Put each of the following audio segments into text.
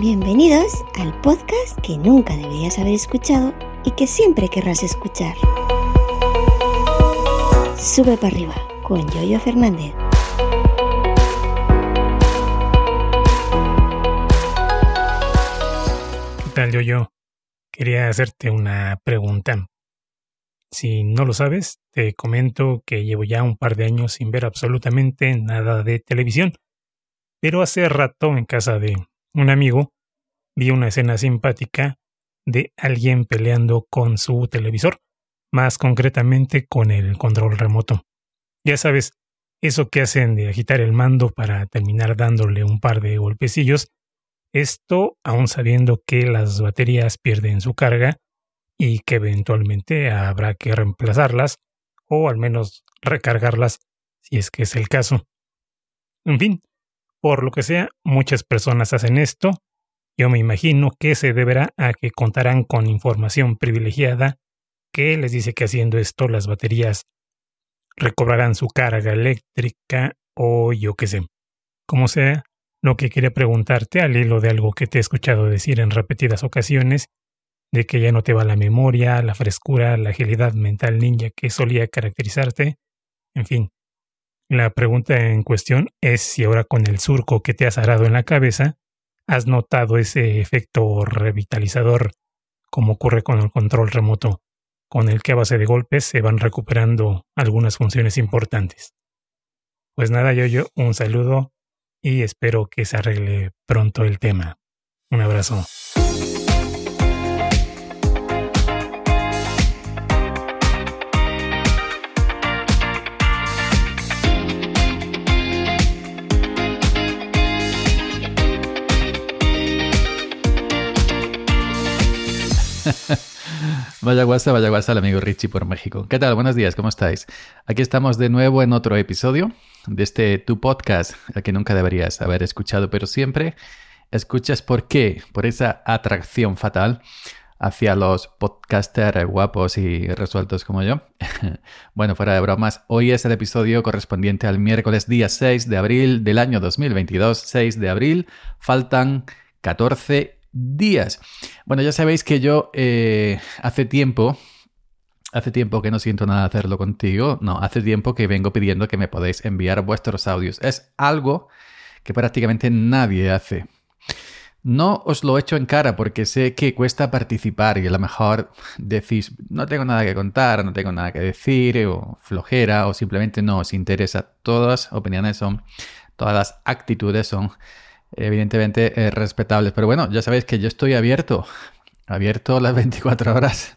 Bienvenidos al podcast que nunca deberías haber escuchado y que siempre querrás escuchar. Sube para arriba con Yoyo Fernández. ¿Qué tal, Yoyo? Quería hacerte una pregunta. Si no lo sabes, te comento que llevo ya un par de años sin ver absolutamente nada de televisión. Pero hace rato en casa de un amigo vi una escena simpática de alguien peleando con su televisor, más concretamente con el control remoto. Ya sabes, eso que hacen de agitar el mando para terminar dándole un par de golpecillos, esto aún sabiendo que las baterías pierden su carga y que eventualmente habrá que reemplazarlas o al menos recargarlas si es que es el caso. En fin, por lo que sea, muchas personas hacen esto. Yo me imagino que se deberá a que contarán con información privilegiada que les dice que haciendo esto las baterías recobrarán su carga eléctrica o yo qué sé. Como sea, lo que quería preguntarte al hilo de algo que te he escuchado decir en repetidas ocasiones de que ya no te va la memoria, la frescura, la agilidad mental ninja que solía caracterizarte. En fin, la pregunta en cuestión es si ahora con el surco que te has arado en la cabeza, has notado ese efecto revitalizador como ocurre con el control remoto, con el que a base de golpes se van recuperando algunas funciones importantes. Pues nada, yo, yo, un saludo y espero que se arregle pronto el tema. Un abrazo. vaya guasa, vaya guasa el amigo Richie por México. ¿Qué tal? Buenos días, ¿cómo estáis? Aquí estamos de nuevo en otro episodio de este tu podcast, el que nunca deberías haber escuchado, pero siempre escuchas por qué, por esa atracción fatal hacia los podcasters guapos y resueltos como yo. bueno, fuera de bromas, hoy es el episodio correspondiente al miércoles día 6 de abril del año 2022. 6 de abril, faltan 14 días. Bueno, ya sabéis que yo eh, hace tiempo, hace tiempo que no siento nada hacerlo contigo, no, hace tiempo que vengo pidiendo que me podéis enviar vuestros audios. Es algo que prácticamente nadie hace. No os lo echo en cara porque sé que cuesta participar y a lo mejor decís, no tengo nada que contar, no tengo nada que decir, o flojera, o simplemente no os interesa. Todas opiniones son, todas las actitudes son evidentemente eh, respetables. Pero bueno, ya sabéis que yo estoy abierto, abierto las 24 horas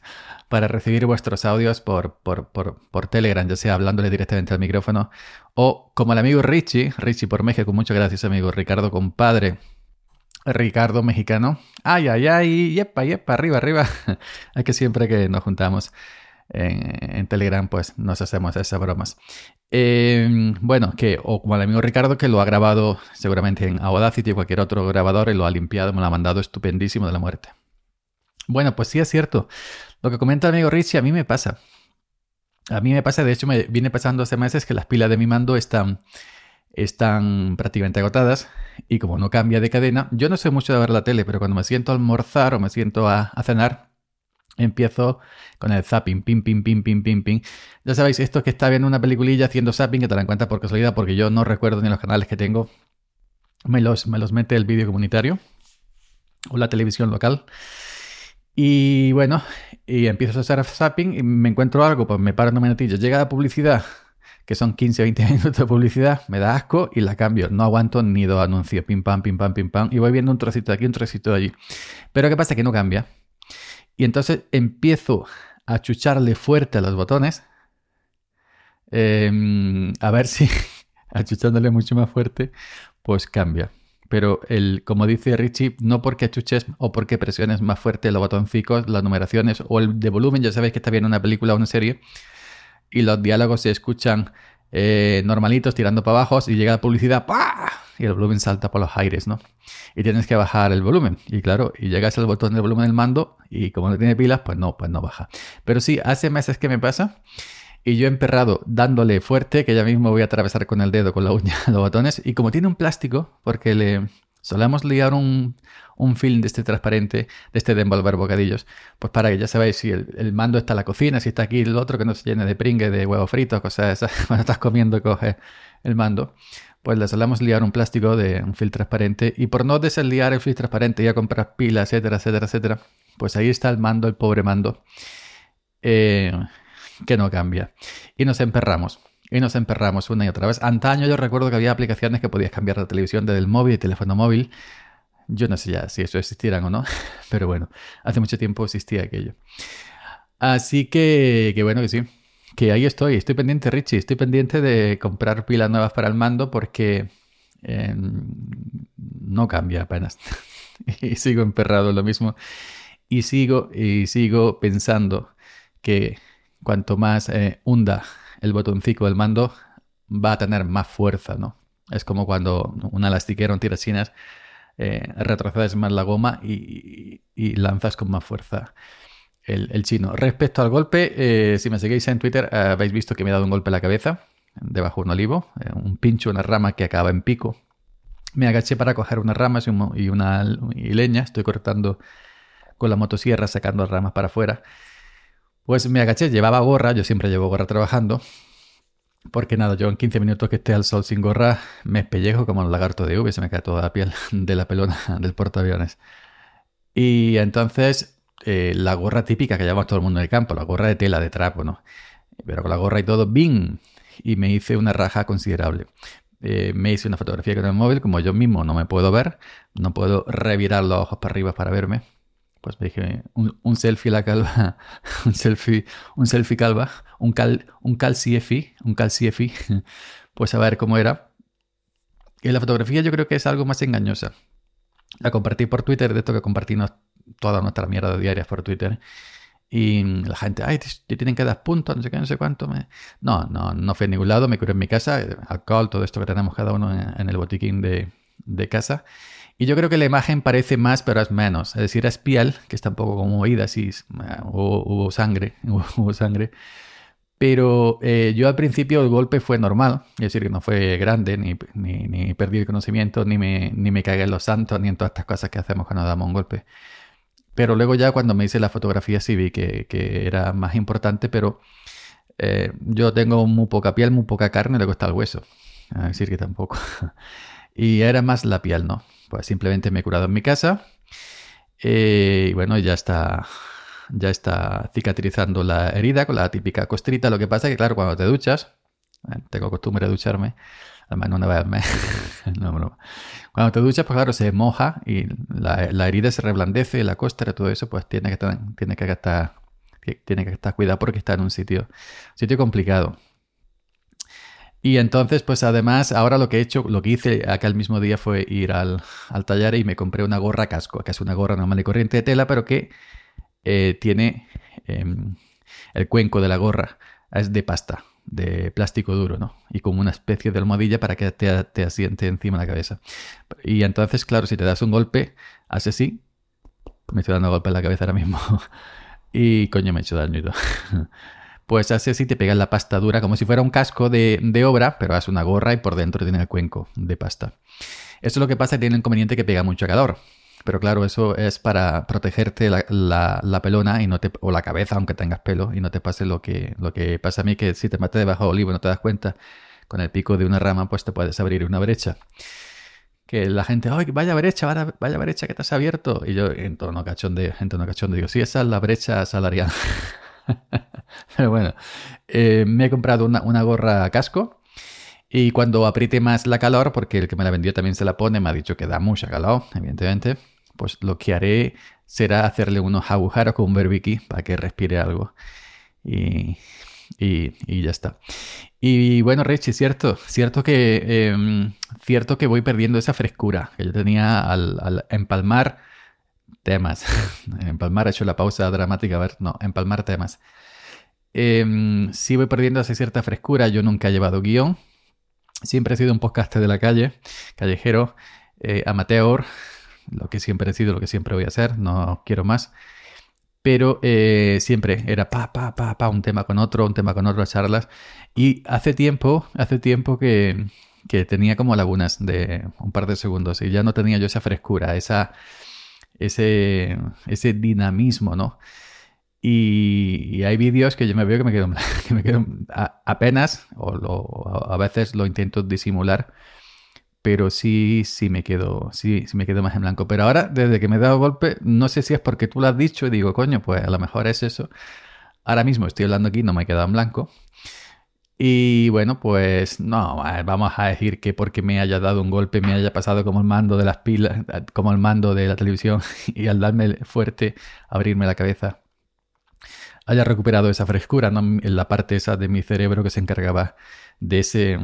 para recibir vuestros audios por, por, por, Telegram, ya sea hablándole directamente al micrófono o como el amigo Richie, Richie por México, muchas gracias amigo Ricardo, compadre. Ricardo mexicano. Ay, ay, ay, yepa, yepa, arriba, arriba. Hay que siempre que nos juntamos en, Telegram, pues nos hacemos esas bromas. Em, bueno, que, o como el amigo Ricardo, que lo ha grabado seguramente en Audacity o cualquier otro grabador y lo ha limpiado, me lo ha mandado estupendísimo de la muerte. Bueno, pues sí es cierto. Lo que comenta el amigo Richie, a mí me pasa. A mí me pasa, de hecho, me viene pasando hace meses que las pilas de mi mando están, están prácticamente agotadas y como no cambia de cadena, yo no sé mucho de ver la tele, pero cuando me siento a almorzar o me siento a cenar, Empiezo con el zapping, pim, pim, pim, pim, pim, pim. Ya sabéis, esto que está viendo una peliculilla haciendo zapping, que te dan cuenta por casualidad, porque yo no recuerdo ni los canales que tengo. Me los, me los mete el vídeo comunitario o la televisión local. Y bueno, y empiezo a hacer zapping y me encuentro algo, pues me paro un minutillo. Llega la publicidad, que son 15 20 minutos de publicidad, me da asco y la cambio. No aguanto ni dos anuncios, pim, pam, pim, pam, pim, pam. Y voy viendo un trocito de aquí, un trocito de allí. Pero ¿qué pasa? Que no cambia. Y entonces empiezo a chucharle fuerte a los botones. Em, a ver si achuchándole mucho más fuerte, pues cambia. Pero el, como dice Richie, no porque achuches o porque presiones más fuerte los botoncicos, las numeraciones o el de volumen, ya sabéis que está viendo una película o una serie y los diálogos se escuchan eh, normalitos tirando para abajo y llega la publicidad, ¡pah! y el volumen salta por los aires, ¿no? Y tienes que bajar el volumen. Y claro, y llegas al botón del volumen del mando y como no tiene pilas, pues no, pues no baja. Pero sí, hace meses que me pasa y yo he emperrado dándole fuerte, que ya mismo voy a atravesar con el dedo, con la uña, los botones. Y como tiene un plástico, porque le solemos liar un, un film de este transparente, de este de envolver bocadillos, pues para que ya sabéis si el, mando está en la cocina, si está aquí el otro que no se llene de pringue, de huevo frito, cosas esas, cuando estás comiendo coge el mando, pues le solemos liar un plástico de un film transparente y por no desliar el film transparente y a comprar pilas, etcétera, etcétera, etcétera, pues ahí está el mando, el pobre mando, eh, que no cambia. Y nos emperramos. Y nos emperramos una y otra vez. Antaño yo recuerdo que había aplicaciones que podías cambiar la televisión desde el móvil y teléfono móvil. Yo no sé ya si eso existieran o no, pero bueno, hace mucho tiempo existía aquello. Así que, que bueno, que sí, que ahí estoy, estoy pendiente, Richie, estoy pendiente de comprar pilas nuevas para el mando porque em, no cambia apenas. y sigo emperrado en lo mismo. Y sigo, y sigo pensando que cuanto más eh, hunda el botoncito del mando, va a tener más fuerza, ¿no? Es como cuando una elastiquera, un tirasinas, eh, retrocedes más la goma y, lanzas con más fuerza el, chino. Respecto al golpe, eh, si me seguís en Twitter, habéis visto que me he dado un golpe en la cabeza, debajo de un olivo, eh, un pincho, una rama que acaba en pico. Me agaché para coger unas ramas y, una leña, estoy cortando con la motosierra, sacando ramas para afuera. Pues me agaché, llevaba gorra, yo siempre llevo gorra trabajando, porque nada, yo en 15 minutos que esté al sol sin gorra me espellejo como un lagarto de V, se me cae toda la piel de la pelona del portaaviones. Y entonces eh, la gorra típica que llevamos todo el mundo en el campo, la gorra de tela, de trapo, ¿no? Pero con la gorra y todo, ¡bing! Y me hice una raja considerable. Eh, me hice una fotografía con el móvil, como yo mismo no me puedo ver, no puedo revirar los ojos para arriba para verme pues me dije, un, selfie a la calva, un selfie, un selfie calva, un cal, un cal CFI, un cal CFI, pues a ver cómo era. Y la fotografía yo creo que es algo más engañosa. La compartí por Twitter, de esto que compartimos toda nuestra mierda diarias por Twitter. Y la gente, ay, te, tienen que dar puntos, no sé qué, no sé cuánto. Me... No, no, no fui a ningún lado, me curé en mi casa, alcohol, todo esto que tenemos cada uno en, el botiquín de, de casa. Y yo creo que la imagen parece más, pero es menos. Es decir, es piel, que está un poco como oída, así, hubo, sangre, hubo sangre. Pero eh, yo al principio el golpe fue normal, es decir, que no fue grande, ni, ni, perdí el conocimiento, ni me, ni me cagué en los santos, ni en todas estas cosas que hacemos cuando damos un golpe. Pero luego ya cuando me hice la fotografía sí vi que, que era más importante, pero eh, yo tengo muy poca piel, muy poca carne, le cuesta el hueso. Es decir, que tampoco. y era más la piel, ¿no? Pues simplemente me he curado en mi casa. Eh, y bueno, ya está, ya está cicatrizando la herida con la típica costrita. Lo que pasa es que, claro, cuando te duchas, eh, tengo costumbre de ducharme, además no una vez no, Cuando te duchas, pues claro, se moja y la, herida se reblandece, la costra, todo eso, pues tiene que estar, tiene que estar, tiene que estar cuidado porque está en un sitio, sitio complicado. Y entonces, pues además, ahora lo que he hecho, lo que hice aquel mismo día fue ir al, taller y me compré una gorra casco, que es una gorra normal y corriente de tela, pero que eh, tiene em, el cuenco de la gorra, es de pasta, de plástico duro, ¿no? Y como una especie de almohadilla para que te, te asiente encima la cabeza. Y entonces, claro, si te das un golpe, hace así. Me estoy dando golpe en la cabeza ahora mismo. y coño, me he hecho daño. pues hace así, te pega la pasta dura como si fuera un casco de, obra, pero hace una gorra y por dentro tiene el cuenco de pasta. Esto es lo que pasa, tiene el inconveniente que pega mucho calor. Pero claro, eso es para protegerte la, pelona y no te, o la cabeza, aunque tengas pelo, y no te pase lo que, lo que pasa a mí, que si te matas debajo de olivo no te das cuenta, con el pico de una rama, pues te puedes abrir una brecha. Que la gente, ¡ay, vaya brecha, vaya, vaya brecha que te has abierto! Y yo, en tono cachonde, en tono cachonde, digo, sí, esa es la brecha salarial. Pero bueno, eh, me he comprado una, gorra casco. Y cuando apriete más la calor, porque el que me la vendió también se la pone, me ha dicho que da mucha calor, evidentemente, pues lo que haré será hacerle unos agujeros con un berbiqui para que respire algo. Y, y, ya está. Y bueno, Richie, cierto, cierto que, em, cierto que voy perdiendo esa frescura que yo tenía al, al empalmar temas. empalmar, he hecho la pausa dramática, a ver, no, empalmar temas. Eh, sí voy perdiendo esa cierta frescura, yo nunca he llevado guion. Siempre he sido un podcast de la calle, callejero, eh, amateur, lo que siempre he sido, lo que siempre voy a hacer, no quiero más. Pero eh, siempre era pa, pa, pa, pa, un tema con otro, un tema con otro, charlas. Y hace tiempo, hace tiempo que, que tenía como lagunas de un par de segundos y ya no tenía yo esa frescura, esa ese, ese dinamismo, ¿no? Y, hay vídeos que yo me veo que me quedo, apenas, o a veces lo intento disimular, pero sí, sí me quedo, sí, sí me quedo más en blanco. Pero ahora, desde que me he dado golpe, no sé si es porque tú lo has dicho y digo, coño, pues a lo mejor es eso. Ahora mismo estoy hablando aquí, no me he quedado en blanco. Y bueno, pues no, vamos a decir que porque me haya dado un golpe, me haya pasado como el mando de las pilas, como el mando de la televisión, y al darme fuerte, abrirme la cabeza, haya recuperado esa frescura en la parte esa de mi cerebro que se encargaba de ese,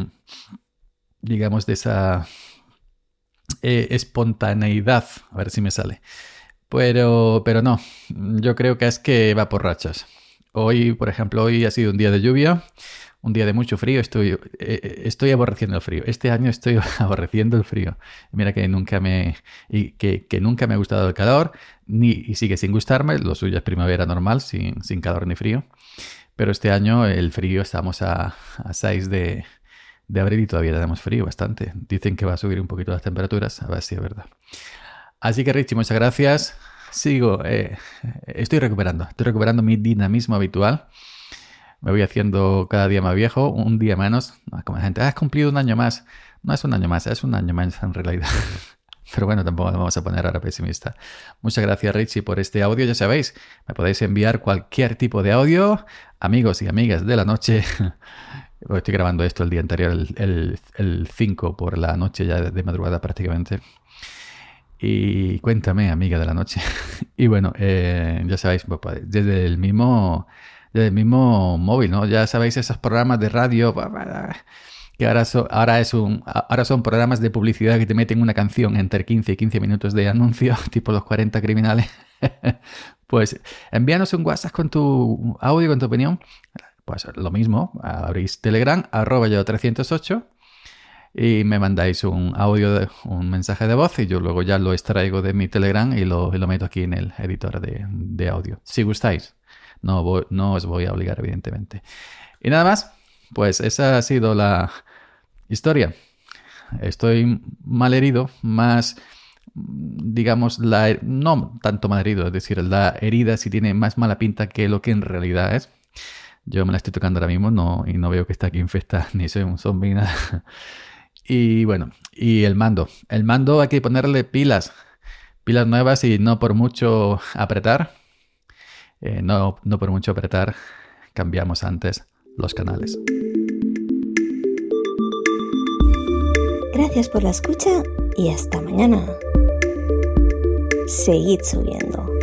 digamos, de esa eh, espontaneidad, a ver si me sale. Pero, pero no, yo creo que es que va por rachas. Hoy, por ejemplo, hoy ha sido un día de lluvia, un día de mucho frío, estoy, eh, eh, estoy aborreciendo el frío. Este año estoy aborreciendo el frío. Mira que nunca me, y que, nunca me ha gustado el calor, ni, y sigue sin gustarme. Lo suyo es primavera normal, sin, calor ni frío. Pero este año el frío estamos a, a 6 de, de abril y todavía tenemos frío bastante. Dicen que va a subir un poquito las temperaturas, a ver si es verdad. Así que Richie, muchas gracias. Sigo, eh, estoy recuperando, estoy recuperando mi dinamismo habitual. Me voy haciendo cada día más viejo, un día menos. Como la gente, has cumplido un año más. No es un año más, es un año más en realidad. Pero bueno, tampoco vamos a poner ahora pesimista. Muchas gracias Richie por este audio. Ya sabéis, me podéis enviar cualquier tipo de audio, amigos y amigas de la noche. Estoy grabando esto el día anterior, el, 5 por la noche, ya de madrugada prácticamente. Y cuéntame, amiga de la noche. y bueno, eh, ya sabéis, pues, pues, desde el mismo desde el mismo móvil, ¿no? Ya sabéis esos programas de radio que ahora, ahora, es un, ahora son programas de publicidad que te meten una canción entre 15 y 15 minutos de anuncio, tipo los 40 criminales. pues envíanos un WhatsApp con tu audio, con tu opinión. Pues lo mismo, abrís Telegram, arroba yo 308 y me mandáis un audio, un mensaje de voz y yo luego ya lo extraigo de mi Telegram y lo, lo meto aquí en el editor de, de audio. Si gustáis. No, no os voy a obligar, evidentemente. Y nada más, pues esa ha sido la historia. Estoy mal herido, más, digamos, la, no tanto mal herido, es decir, la herida sí tiene más mala pinta que lo que en realidad es. Yo me la estoy tocando ahora mismo no, y no veo que está aquí infectada, ni soy un zombie, nada. Y bueno, y el mando. El mando hay que ponerle pilas, pilas nuevas y no por mucho apretar, eh, no, no por mucho apretar, cambiamos antes los canales. Gracias por la escucha y hasta mañana. Seguid subiendo.